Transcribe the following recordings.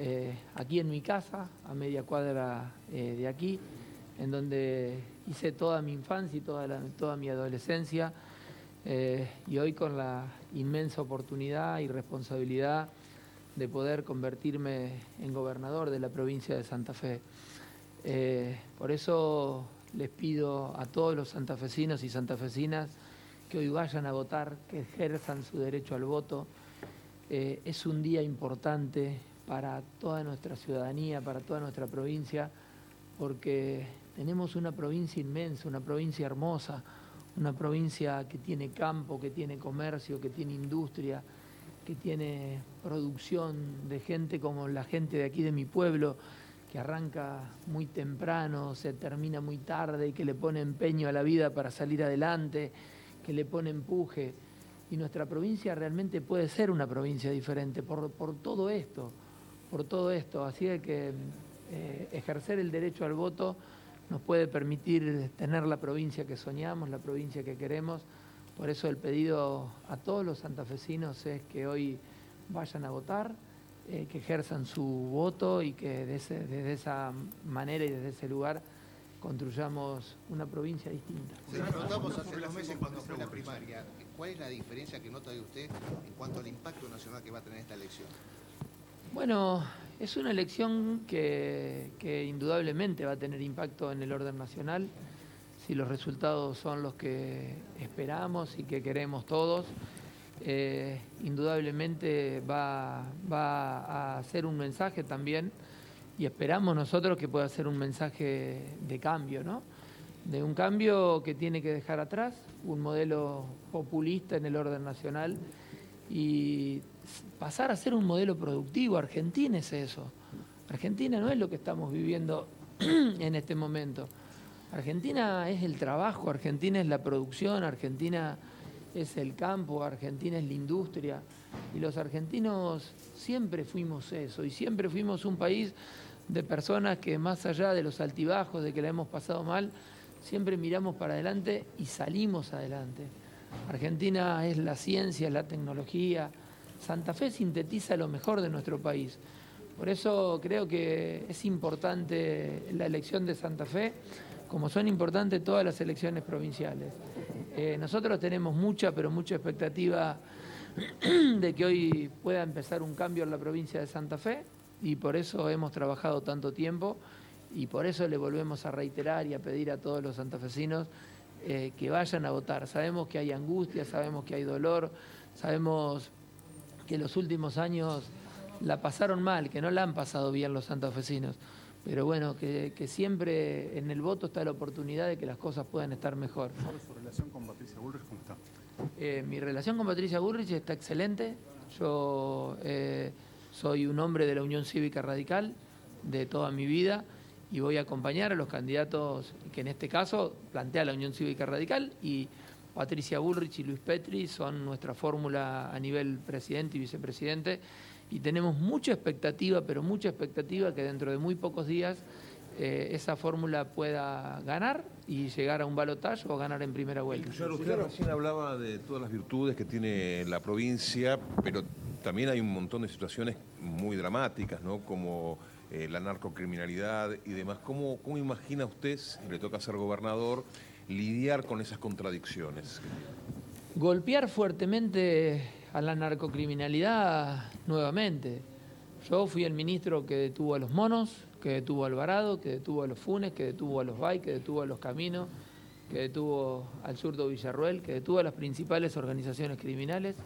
eh, aquí en mi casa, a media cuadra eh, de aquí, en donde hice toda mi infancia y toda, toda mi adolescencia, eh, y hoy con la inmensa oportunidad y responsabilidad de poder convertirme en gobernador de la provincia de Santa Fe. por eso les pido a todos los santafesinos y santafesinas que hoy vayan a votar, que ejerzan su derecho al voto. es un día importante, para toda nuestra ciudadanía, para toda nuestra provincia, porque tenemos una provincia inmensa, una provincia hermosa, una provincia que tiene campo, que tiene comercio, que tiene industria, que tiene producción de gente como la gente de aquí de mi pueblo, que arranca muy temprano, se termina muy tarde y que le pone empeño a la vida para salir adelante, que le pone empuje. Y nuestra provincia realmente puede ser una provincia diferente por, por todo esto por todo esto. Así que eh, ejercer el derecho al voto nos puede permitir tener la provincia que soñamos, la provincia que queremos. Por eso el pedido a todos los santafesinos es que hoy vayan a votar, eh, que ejerzan su voto y que desde esa manera y desde ese lugar construyamos una provincia distinta. Se preguntamos hace dos meses cuando fue la primaria, ¿cuál es la diferencia que nota de usted en cuanto al impacto nacional que va a tener esta elección? Bueno, es una elección que, indudablemente va a tener impacto en el orden nacional, si los resultados son los que esperamos y que queremos todos. Eh, indudablemente va, va, a ser un mensaje también y esperamos nosotros que pueda ser un mensaje de cambio, ¿no? De un cambio que tiene que dejar atrás un modelo populista en el orden nacional y pasar a ser un modelo productivo. Argentina es eso. Argentina no es lo que estamos viviendo en este momento. Argentina es el trabajo, Argentina es la producción, Argentina es el campo, Argentina es la industria. Y los argentinos siempre fuimos eso y siempre fuimos un país de personas que más allá de los altibajos, de que la hemos pasado mal, siempre miramos para adelante y salimos adelante. Argentina es la ciencia, la tecnología, Santa Fe sintetiza lo mejor de nuestro país. Por eso creo que es importante la elección de Santa Fe, como son importantes todas las elecciones provinciales. Eh, nosotros tenemos mucha, pero mucha expectativa de que hoy pueda empezar un cambio en la provincia de Santa Fe y por eso hemos trabajado tanto tiempo y por eso le volvemos a reiterar y a pedir a todos los santafesinos eh, que vayan a votar. Sabemos que hay angustia, sabemos que hay dolor, sabemos que los últimos años la pasaron mal, que no la han pasado bien los santafesinos. Pero bueno, que, siempre en el voto está la oportunidad de que las cosas puedan estar mejor. ¿Cuál su relación con Patricia Bullrich? ¿Cómo está? Eh, mi relación con Patricia Bullrich está excelente. Yo eh, soy un hombre de la Unión Cívica Radical de toda mi vida y voy a acompañar a los candidatos que en este caso plantea la Unión Cívica Radical y Patricia Bullrich y Luis Petri son nuestra fórmula a nivel presidente y vicepresidente y tenemos mucha expectativa, pero mucha expectativa que dentro de muy pocos días eh, esa fórmula pueda ganar y llegar a un balotaje o ganar en primera vuelta. usted recién hablaba de todas las virtudes que tiene la provincia, pero también hay un montón de situaciones muy dramáticas, ¿no? Como eh, la narcocriminalidad y demás. ¿Cómo, ¿Cómo imagina usted, si le toca ser gobernador, lidiar con esas contradicciones? Golpear fuertemente a la narcocriminalidad nuevamente. Yo fui el ministro que detuvo a los monos, que detuvo a Alvarado, que detuvo a los Funes, que detuvo a los Bay, que detuvo a los Caminos, que detuvo al zurdo Villarruel, que detuvo a las principales organizaciones criminales,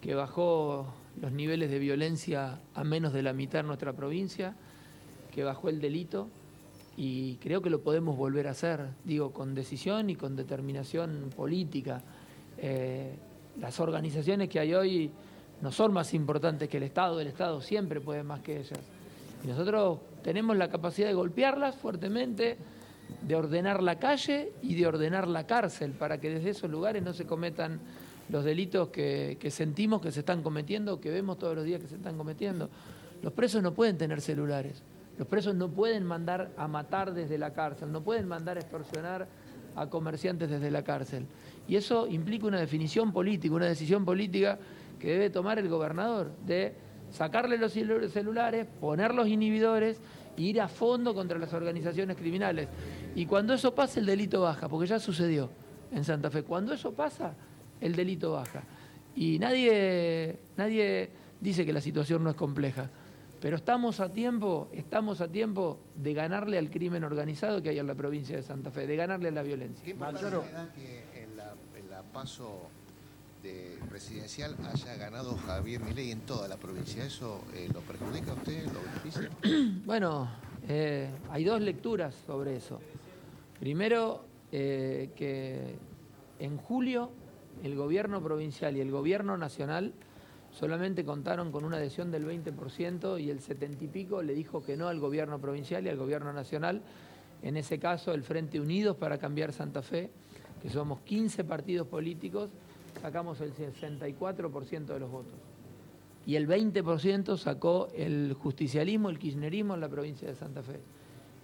que bajó los niveles de violencia a menos de la mitad en nuestra provincia, que bajó el delito y creo que lo podemos volver a hacer, digo, con decisión y con determinación política. Eh, las organizaciones que hay hoy no son más importantes que el Estado, el Estado siempre puede más que ellas. Y nosotros tenemos la capacidad de golpearlas fuertemente, de ordenar la calle y de ordenar la cárcel para que desde esos lugares no se cometan los delitos que, que sentimos que se están cometiendo, que vemos todos los días que se están cometiendo. Los presos no pueden tener celulares. Los presos no pueden mandar a matar desde la cárcel, no pueden mandar a extorsionar a comerciantes desde la cárcel. Y eso implica una definición política, una decisión política que debe tomar el gobernador de sacarle los celulares, poner los inhibidores e ir a fondo contra las organizaciones criminales. Y cuando eso pasa, el delito baja, porque ya sucedió en Santa Fe. Cuando eso pasa, el delito baja. Y nadie, nadie dice que la situación no es compleja. Pero estamos a tiempo, estamos a tiempo de ganarle al crimen organizado que hay en la provincia de Santa Fe, de ganarle a la violencia. ¿Qué da que en la, paso de presidencial haya ganado Javier Milei en toda la provincia? ¿Eso eh, lo perjudica a usted? ¿Lo beneficia? bueno, eh, hay dos lecturas sobre eso. Primero, eh, que en julio el gobierno provincial y el gobierno nacional solamente contaron con una adhesión del 20% y el 70 y pico le dijo que no al gobierno provincial y al gobierno nacional. En ese caso, el Frente Unidos para Cambiar Santa Fe, que somos 15 partidos políticos, sacamos el 64% de los votos. Y el 20% sacó el justicialismo, el kirchnerismo en la provincia de Santa Fe.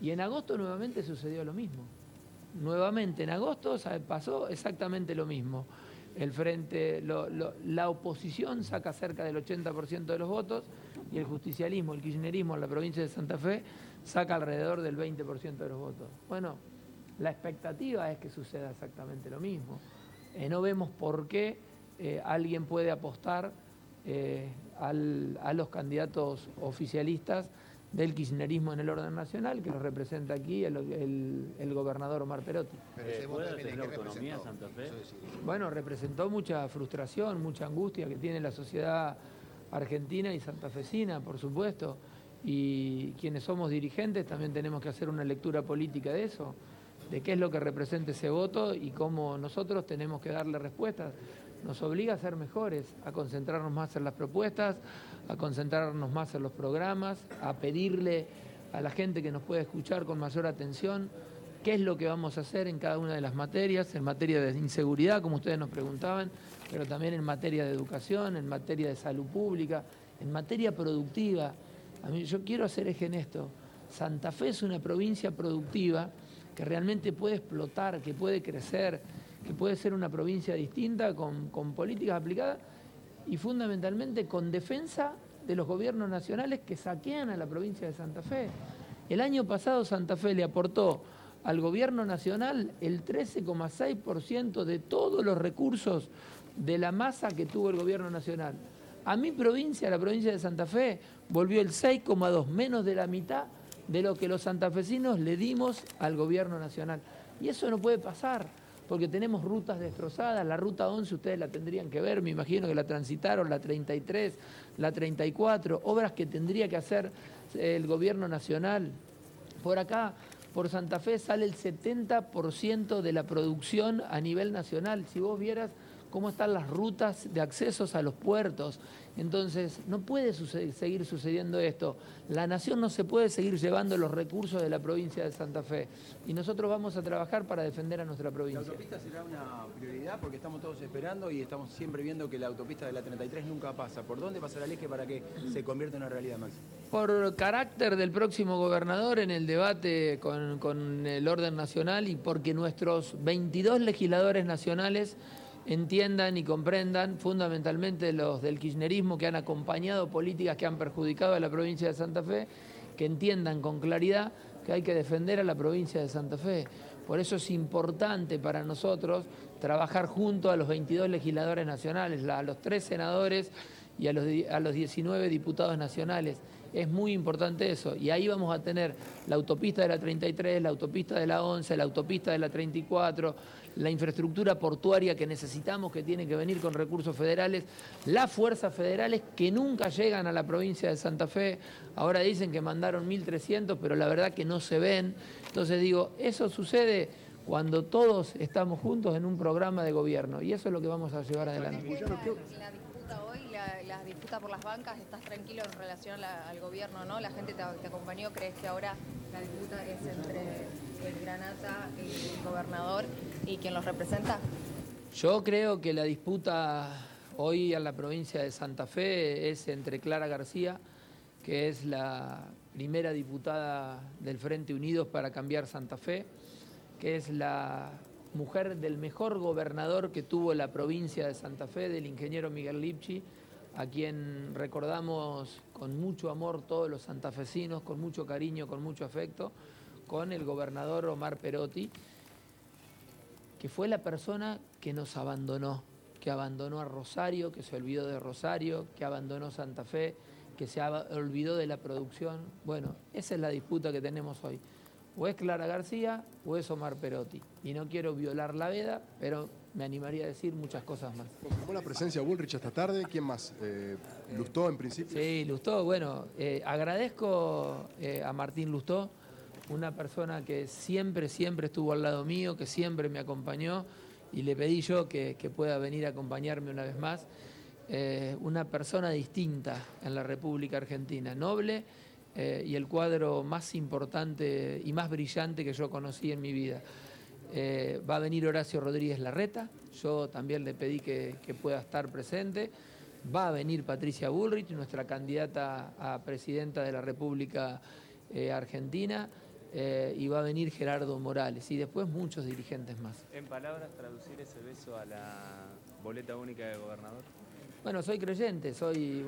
Y en agosto nuevamente sucedió lo mismo. Nuevamente en agosto pasó exactamente lo mismo el frente, la oposición saca cerca del 80% de los votos y el justicialismo, el kirchnerismo en la provincia de Santa Fe saca alrededor del 20% de los votos. Bueno, la expectativa es que suceda exactamente lo mismo. Eh, no vemos por qué eh, alguien puede apostar eh, a los candidatos oficialistas del kirchnerismo en el orden nacional, que lo representa aquí el, gobernador Omar Perotti. Eh, ¿Puede tener autonomía Santa Fe? Bueno, representó mucha frustración, mucha angustia que tiene la sociedad argentina y santafesina, por supuesto, y quienes somos dirigentes también tenemos que hacer una lectura política de eso, de qué es lo que representa ese voto y cómo nosotros tenemos que darle respuestas nos obliga a ser mejores, a concentrarnos más en las propuestas, a concentrarnos más en los programas, a pedirle a la gente que nos puede escuchar con mayor atención qué es lo que vamos a hacer en cada una de las materias, en materia de inseguridad, como ustedes nos preguntaban, pero también en materia de educación, en materia de salud pública, en materia productiva. A mí, yo quiero hacer eje en esto. Santa Fe es una provincia productiva que realmente puede explotar, que puede crecer, que puede ser una provincia distinta con, políticas aplicadas y fundamentalmente con defensa de los gobiernos nacionales que saquean a la provincia de Santa Fe. El año pasado Santa Fe le aportó al gobierno nacional el 13,6% de todos los recursos de la masa que tuvo el gobierno nacional. A mi provincia, la provincia de Santa Fe, volvió el 6,2, menos de la mitad de lo que los santafesinos le dimos al gobierno nacional. Y eso no puede pasar porque tenemos rutas destrozadas. La ruta 11 ustedes la tendrían que ver, me imagino que la transitaron, la 33, la 34, obras que tendría que hacer el gobierno nacional. Por acá, por Santa Fe, sale el 70% de la producción a nivel nacional. Si vos vieras cómo están las rutas de accesos a los puertos. Entonces, no puede seguir sucediendo esto. La nación no se puede seguir llevando los recursos de la provincia de Santa Fe. Y nosotros vamos a trabajar para defender a nuestra provincia. ¿La autopista será una prioridad? Porque estamos todos esperando y estamos siempre viendo que la autopista de la 33 nunca pasa. ¿Por dónde pasará el eje para que se convierta en una realidad, Max? Por carácter del próximo gobernador en el debate con, con el orden nacional y porque nuestros 22 legisladores nacionales entiendan y comprendan, fundamentalmente los del kirchnerismo que han acompañado políticas que han perjudicado a la provincia de Santa Fe, que entiendan con claridad que hay que defender a la provincia de Santa Fe. Por eso es importante para nosotros trabajar junto a los 22 legisladores nacionales, a los tres senadores y a los, a los 19 diputados nacionales. Es muy importante eso. Y ahí vamos a tener la autopista de la 33, la autopista de la 11, la autopista de la 34, la infraestructura portuaria que necesitamos, que tiene que venir con recursos federales, las fuerzas federales que nunca llegan a la provincia de Santa Fe. Ahora dicen que mandaron 1.300, pero la verdad que no se ven. Entonces digo, eso sucede cuando todos estamos juntos en un programa de gobierno y eso es lo que vamos a llevar adelante la, disputa por las bancas, estás tranquilo en relación al gobierno, ¿no? La gente te, acompañó, ¿crees que ahora la disputa es entre el Granata, el gobernador y quien los representa? Yo creo que la disputa hoy en la provincia de Santa Fe es entre Clara García, que es la primera diputada del Frente Unidos para cambiar Santa Fe, que es la mujer del mejor gobernador que tuvo la provincia de Santa Fe, del ingeniero Miguel Lipchi, a quien recordamos con mucho amor todos los santafesinos, con mucho cariño, con mucho afecto, con el gobernador Omar Perotti, que fue la persona que nos abandonó, que abandonó a Rosario, que se olvidó de Rosario, que abandonó Santa Fe, que se olvidó de la producción. Bueno, esa es la disputa que tenemos hoy. O es Clara García o es Omar Perotti. Y no quiero violar la veda, pero me animaría a decir muchas cosas más. ¿Confirmó la presencia de Bullrich esta tarde? ¿Quién más? Eh, ¿Lustó en principio? Sí, Lustó. Bueno, eh, agradezco eh, a Martín Lustó, una persona que siempre, siempre estuvo al lado mío, que siempre me acompañó y le pedí yo que, que pueda venir a acompañarme una vez más. Eh, una persona distinta en la República Argentina, noble y el cuadro más importante y más brillante que yo conocí en mi vida. Eh, va a venir Horacio Rodríguez Larreta, yo también le pedí que, que pueda estar presente. Va a venir Patricia Bullrich, nuestra candidata a presidenta de la República Argentina. Eh, y va a venir Gerardo Morales y después muchos dirigentes más. En palabras, traducir ese beso a la boleta única de gobernador. Bueno, soy creyente, soy